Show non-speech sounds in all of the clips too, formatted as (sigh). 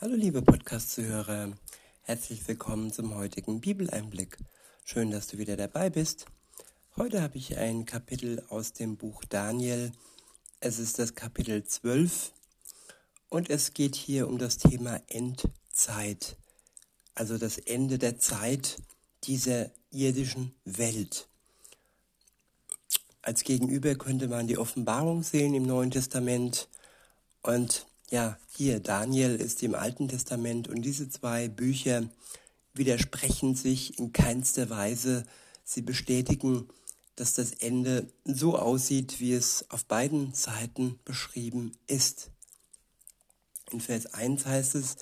Hallo liebe Podcast-Zuhörer, herzlich willkommen zum heutigen Bibeleinblick. Schön, dass du wieder dabei bist. Heute habe ich ein Kapitel aus dem Buch Daniel. Es ist das Kapitel 12 und es geht hier um das Thema Endzeit, also das Ende der Zeit dieser irdischen Welt. Als Gegenüber könnte man die Offenbarung sehen im Neuen Testament und ja, hier Daniel ist im Alten Testament und diese zwei Bücher widersprechen sich in keinster Weise. Sie bestätigen, dass das Ende so aussieht, wie es auf beiden Seiten beschrieben ist. In Vers 1 heißt es,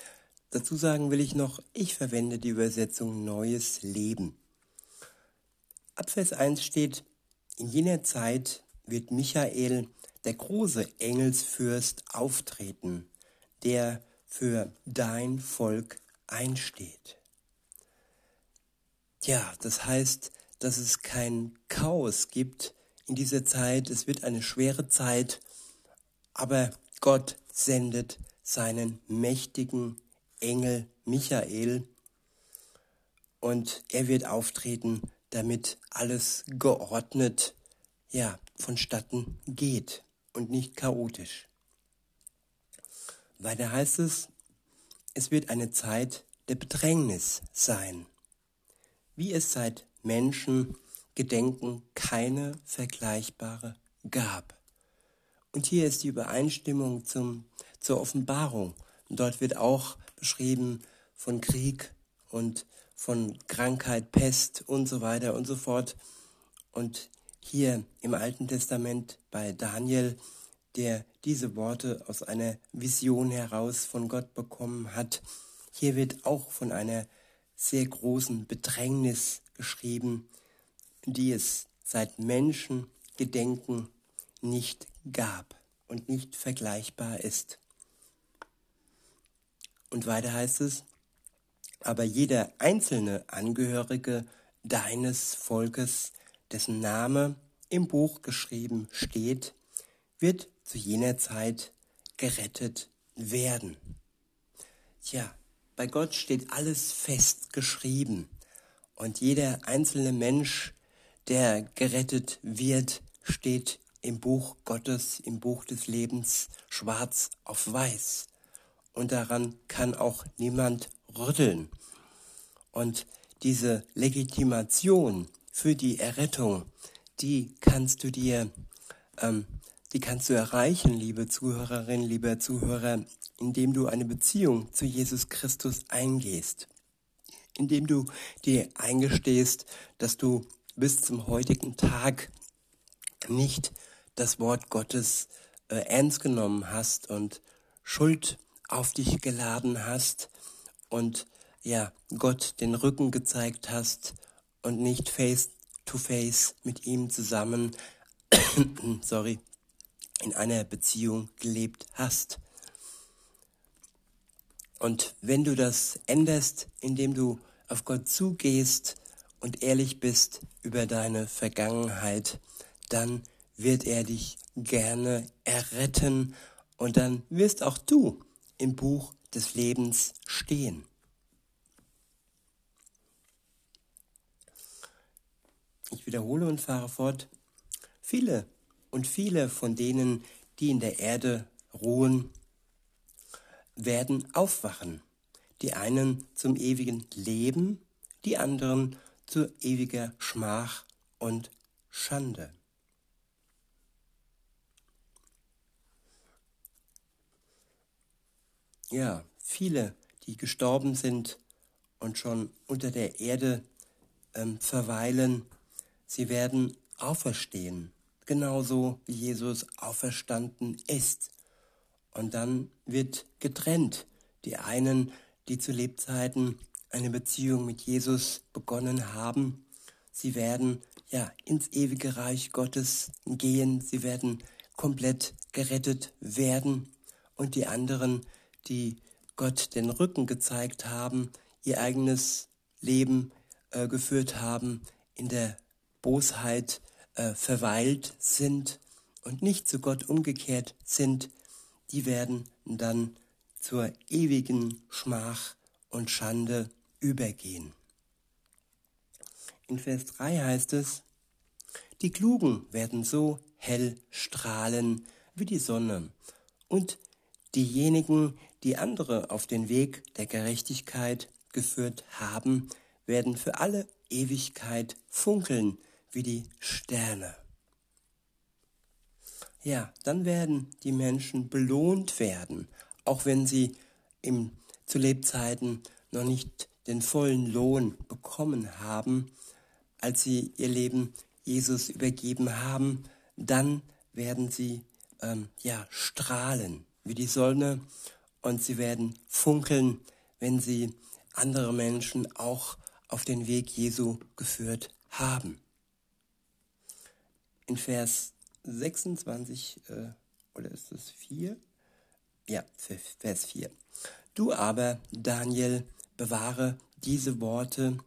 dazu sagen will ich noch, ich verwende die Übersetzung Neues Leben. Ab Vers 1 steht, in jener Zeit wird Michael der große Engelsfürst auftreten, der für dein Volk einsteht. Ja, das heißt, dass es kein Chaos gibt in dieser Zeit. Es wird eine schwere Zeit, aber Gott sendet seinen mächtigen Engel Michael und er wird auftreten, damit alles geordnet, ja, vonstatten geht und nicht chaotisch. Weiter heißt es, es wird eine Zeit der Bedrängnis sein, wie es seit Menschen Gedenken keine vergleichbare gab. Und hier ist die Übereinstimmung zum, zur Offenbarung. Und dort wird auch beschrieben von Krieg und von Krankheit, Pest und so weiter und so fort. Und hier im Alten Testament bei Daniel, der diese Worte aus einer Vision heraus von Gott bekommen hat. Hier wird auch von einer sehr großen Bedrängnis geschrieben, die es seit Menschengedenken nicht gab und nicht vergleichbar ist. Und weiter heißt es, aber jeder einzelne Angehörige deines Volkes dessen Name im Buch geschrieben steht, wird zu jener Zeit gerettet werden. Tja, bei Gott steht alles fest geschrieben und jeder einzelne Mensch, der gerettet wird, steht im Buch Gottes, im Buch des Lebens schwarz auf weiß. Und daran kann auch niemand rütteln. Und diese Legitimation für die Errettung, die kannst du dir, ähm, die kannst du erreichen, liebe Zuhörerin, lieber Zuhörer, indem du eine Beziehung zu Jesus Christus eingehst, indem du dir eingestehst, dass du bis zum heutigen Tag nicht das Wort Gottes äh, ernst genommen hast und Schuld auf dich geladen hast und ja, Gott den Rücken gezeigt hast und nicht face to face mit ihm zusammen, (coughs) sorry, in einer Beziehung gelebt hast. Und wenn du das änderst, indem du auf Gott zugehst und ehrlich bist über deine Vergangenheit, dann wird er dich gerne erretten und dann wirst auch du im Buch des Lebens stehen. Ich wiederhole und fahre fort. Viele und viele von denen, die in der Erde ruhen, werden aufwachen. Die einen zum ewigen Leben, die anderen zu ewiger Schmach und Schande. Ja, viele, die gestorben sind und schon unter der Erde ähm, verweilen, Sie werden auferstehen, genauso wie Jesus auferstanden ist. Und dann wird getrennt. Die einen, die zu Lebzeiten eine Beziehung mit Jesus begonnen haben, sie werden ja ins ewige Reich Gottes gehen, sie werden komplett gerettet werden. Und die anderen, die Gott den Rücken gezeigt haben, ihr eigenes Leben äh, geführt haben in der Bosheit äh, verweilt sind und nicht zu Gott umgekehrt sind, die werden dann zur ewigen Schmach und Schande übergehen. In Vers 3 heißt es, die Klugen werden so hell strahlen wie die Sonne und diejenigen, die andere auf den Weg der Gerechtigkeit geführt haben, werden für alle Ewigkeit funkeln wie die Sterne. Ja, dann werden die Menschen belohnt werden, auch wenn sie im, zu Lebzeiten noch nicht den vollen Lohn bekommen haben, als sie ihr Leben Jesus übergeben haben, dann werden sie ähm, ja strahlen wie die Sonne und sie werden funkeln, wenn sie andere Menschen auch auf den Weg Jesu geführt haben. In Vers 26, äh, oder ist es 4? Ja, Vers 4. Du aber, Daniel, bewahre diese Worte,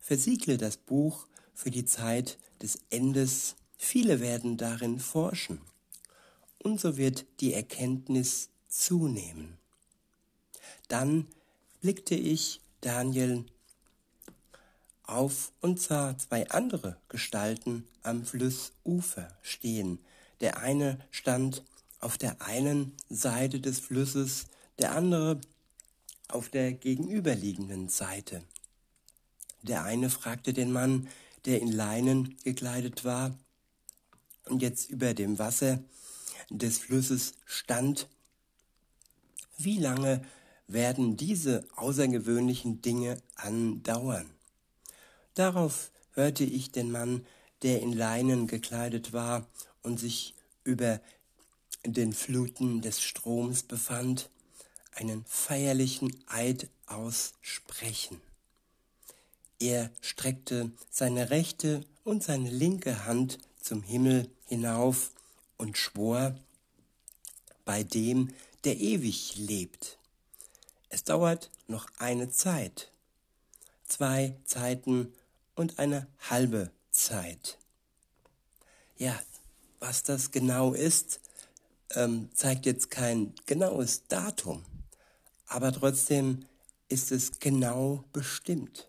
versiegle das Buch für die Zeit des Endes. Viele werden darin forschen. Und so wird die Erkenntnis zunehmen. Dann blickte ich Daniel auf und sah zwei andere Gestalten am Flussufer stehen. Der eine stand auf der einen Seite des Flusses, der andere auf der gegenüberliegenden Seite. Der eine fragte den Mann, der in Leinen gekleidet war und jetzt über dem Wasser des Flusses stand, wie lange werden diese außergewöhnlichen Dinge andauern? Darauf hörte ich den Mann, der in Leinen gekleidet war und sich über den Fluten des Stroms befand, einen feierlichen Eid aussprechen. Er streckte seine rechte und seine linke Hand zum Himmel hinauf und schwor bei dem, der ewig lebt. Es dauert noch eine Zeit, zwei Zeiten und eine halbe Zeit. Ja, was das genau ist, ähm, zeigt jetzt kein genaues Datum, aber trotzdem ist es genau bestimmt.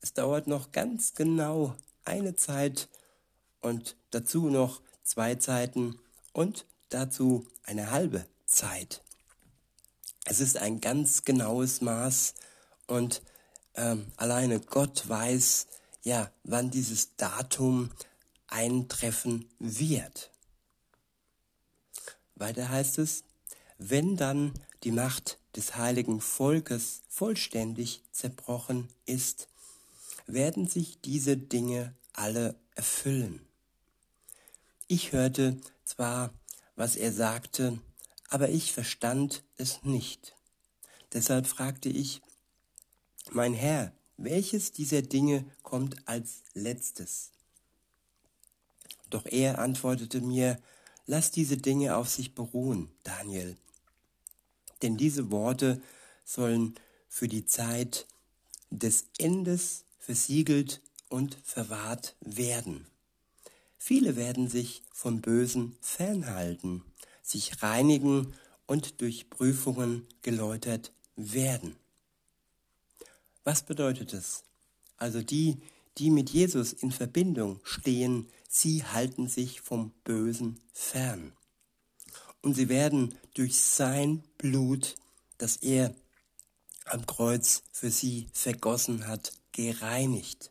Es dauert noch ganz genau eine Zeit und dazu noch zwei Zeiten und dazu eine halbe Zeit. Es ist ein ganz genaues Maß und ähm, alleine Gott weiß, ja, wann dieses Datum eintreffen wird. Weiter heißt es, wenn dann die Macht des heiligen Volkes vollständig zerbrochen ist, werden sich diese Dinge alle erfüllen. Ich hörte zwar, was er sagte, aber ich verstand es nicht. Deshalb fragte ich, mein Herr, welches dieser Dinge kommt als letztes? Doch er antwortete mir, lass diese Dinge auf sich beruhen, Daniel. Denn diese Worte sollen für die Zeit des Endes versiegelt und verwahrt werden. Viele werden sich vom Bösen fernhalten, sich reinigen und durch Prüfungen geläutert werden. Was bedeutet es? Also die, die mit Jesus in Verbindung stehen, sie halten sich vom Bösen fern. Und sie werden durch sein Blut, das er am Kreuz für sie vergossen hat, gereinigt.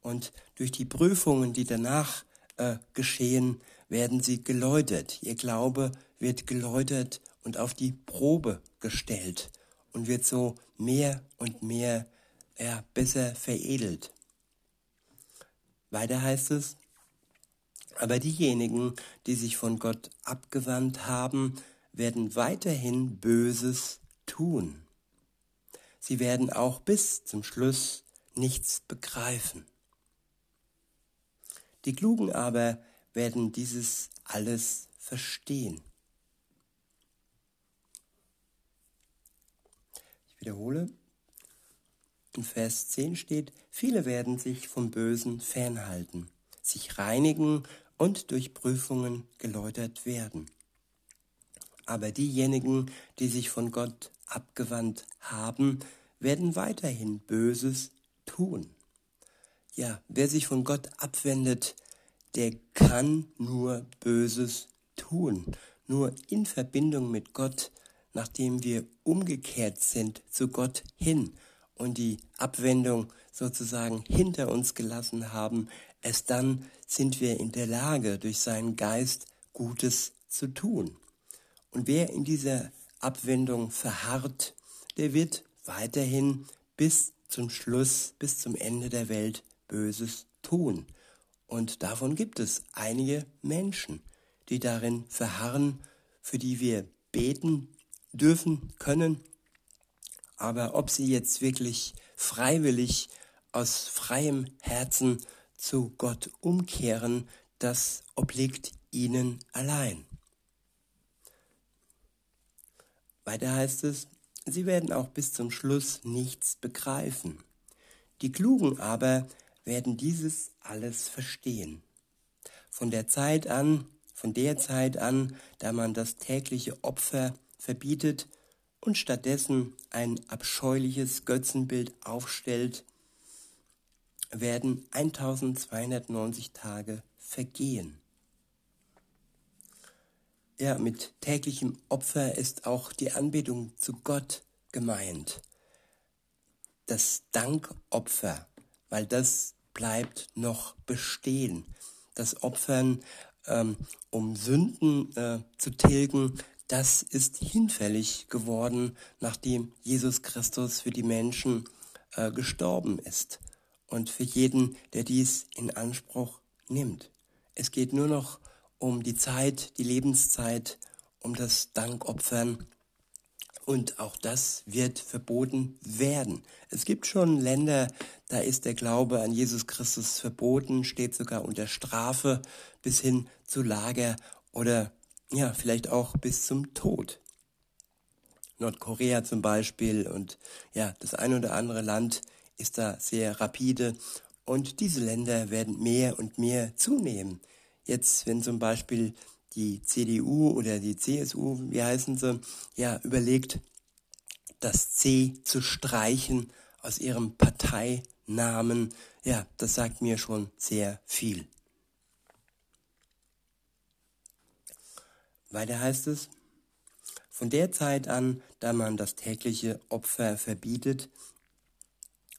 Und durch die Prüfungen, die danach äh, geschehen, werden sie geläutert. Ihr Glaube wird geläutert und auf die Probe gestellt und wird so mehr und mehr ja, besser veredelt. Weiter heißt es, aber diejenigen, die sich von Gott abgewandt haben, werden weiterhin Böses tun. Sie werden auch bis zum Schluss nichts begreifen. Die Klugen aber werden dieses alles verstehen. Wiederhole. In Vers 10 steht, viele werden sich vom Bösen fernhalten, sich reinigen und durch Prüfungen geläutert werden. Aber diejenigen, die sich von Gott abgewandt haben, werden weiterhin Böses tun. Ja, wer sich von Gott abwendet, der kann nur Böses tun. Nur in Verbindung mit Gott, nachdem wir umgekehrt sind zu Gott hin und die Abwendung sozusagen hinter uns gelassen haben, erst dann sind wir in der Lage, durch seinen Geist Gutes zu tun. Und wer in dieser Abwendung verharrt, der wird weiterhin bis zum Schluss, bis zum Ende der Welt Böses tun. Und davon gibt es einige Menschen, die darin verharren, für die wir beten dürfen, können. Aber ob sie jetzt wirklich freiwillig aus freiem Herzen zu Gott umkehren, das obliegt ihnen allein. Weiter heißt es, sie werden auch bis zum Schluss nichts begreifen. Die Klugen aber werden dieses alles verstehen. Von der Zeit an, von der Zeit an, da man das tägliche Opfer verbietet und stattdessen ein abscheuliches Götzenbild aufstellt, werden 1290 Tage vergehen. Ja, mit täglichem Opfer ist auch die Anbetung zu Gott gemeint. Das Dankopfer, weil das bleibt noch bestehen. Das Opfern, ähm, um Sünden äh, zu tilgen, das ist hinfällig geworden, nachdem Jesus Christus für die Menschen äh, gestorben ist und für jeden, der dies in Anspruch nimmt. Es geht nur noch um die Zeit, die Lebenszeit, um das Dankopfern. Und auch das wird verboten werden. Es gibt schon Länder, da ist der Glaube an Jesus Christus verboten, steht sogar unter Strafe bis hin zu Lager oder ja, vielleicht auch bis zum Tod. Nordkorea zum Beispiel und ja, das ein oder andere Land ist da sehr rapide und diese Länder werden mehr und mehr zunehmen. Jetzt, wenn zum Beispiel die CDU oder die CSU, wie heißen sie, ja, überlegt, das C zu streichen aus ihrem Parteinamen, ja, das sagt mir schon sehr viel. Weiter heißt es, von der Zeit an, da man das tägliche Opfer verbietet,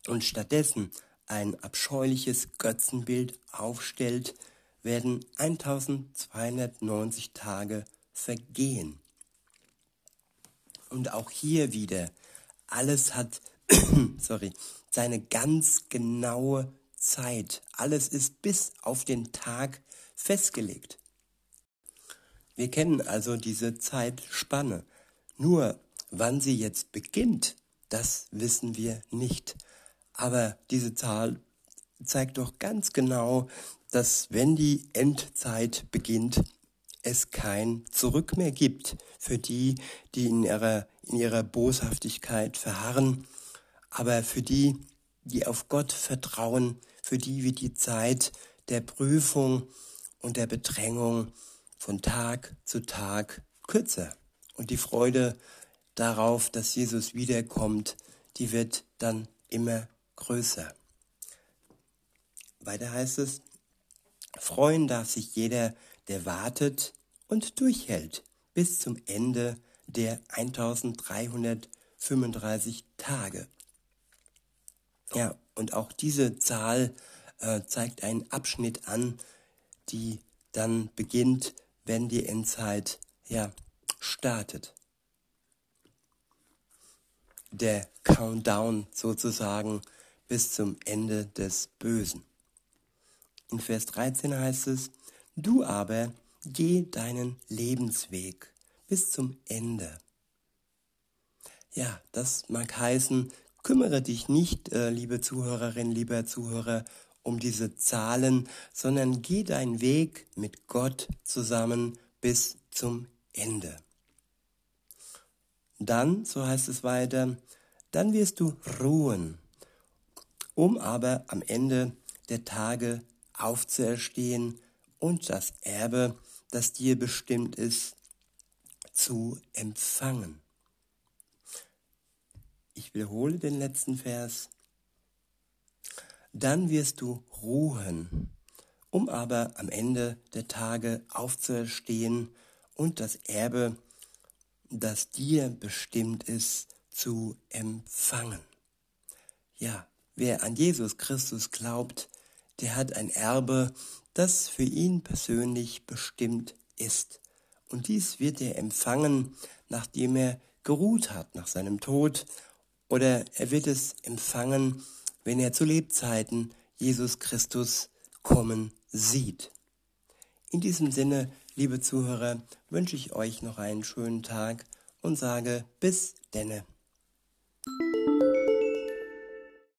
und stattdessen ein abscheuliches Götzenbild aufstellt, werden 1290 Tage vergehen. Und auch hier wieder, alles hat, (clears throat) sorry, seine ganz genaue Zeit. Alles ist bis auf den Tag festgelegt. Wir kennen also diese Zeitspanne. Nur wann sie jetzt beginnt, das wissen wir nicht. Aber diese Zahl zeigt doch ganz genau, dass wenn die Endzeit beginnt, es kein Zurück mehr gibt für die, die in ihrer, in ihrer Boshaftigkeit verharren, aber für die, die auf Gott vertrauen, für die wird die Zeit der Prüfung und der Bedrängung von Tag zu Tag kürzer. Und die Freude darauf, dass Jesus wiederkommt, die wird dann immer größer. Weiter heißt es, freuen darf sich jeder, der wartet und durchhält bis zum Ende der 1335 Tage. Ja, und auch diese Zahl äh, zeigt einen Abschnitt an, die dann beginnt, wenn die Endzeit ja startet. Der Countdown sozusagen bis zum Ende des Bösen. In Vers 13 heißt es, du aber geh deinen Lebensweg bis zum Ende. Ja, das mag heißen, kümmere dich nicht, äh, liebe Zuhörerin, lieber Zuhörer, um diese Zahlen, sondern geh deinen Weg mit Gott zusammen bis zum Ende. Dann, so heißt es weiter, dann wirst du ruhen um aber am Ende der Tage aufzuerstehen und das Erbe, das dir bestimmt ist, zu empfangen. Ich wiederhole den letzten Vers. Dann wirst du ruhen, um aber am Ende der Tage aufzuerstehen und das Erbe, das dir bestimmt ist, zu empfangen. Ja, wer an Jesus Christus glaubt, der hat ein Erbe, das für ihn persönlich bestimmt ist. Und dies wird er empfangen, nachdem er geruht hat nach seinem Tod, oder er wird es empfangen, wenn er zu Lebzeiten Jesus Christus kommen sieht. In diesem Sinne, liebe Zuhörer, wünsche ich euch noch einen schönen Tag und sage bis denne.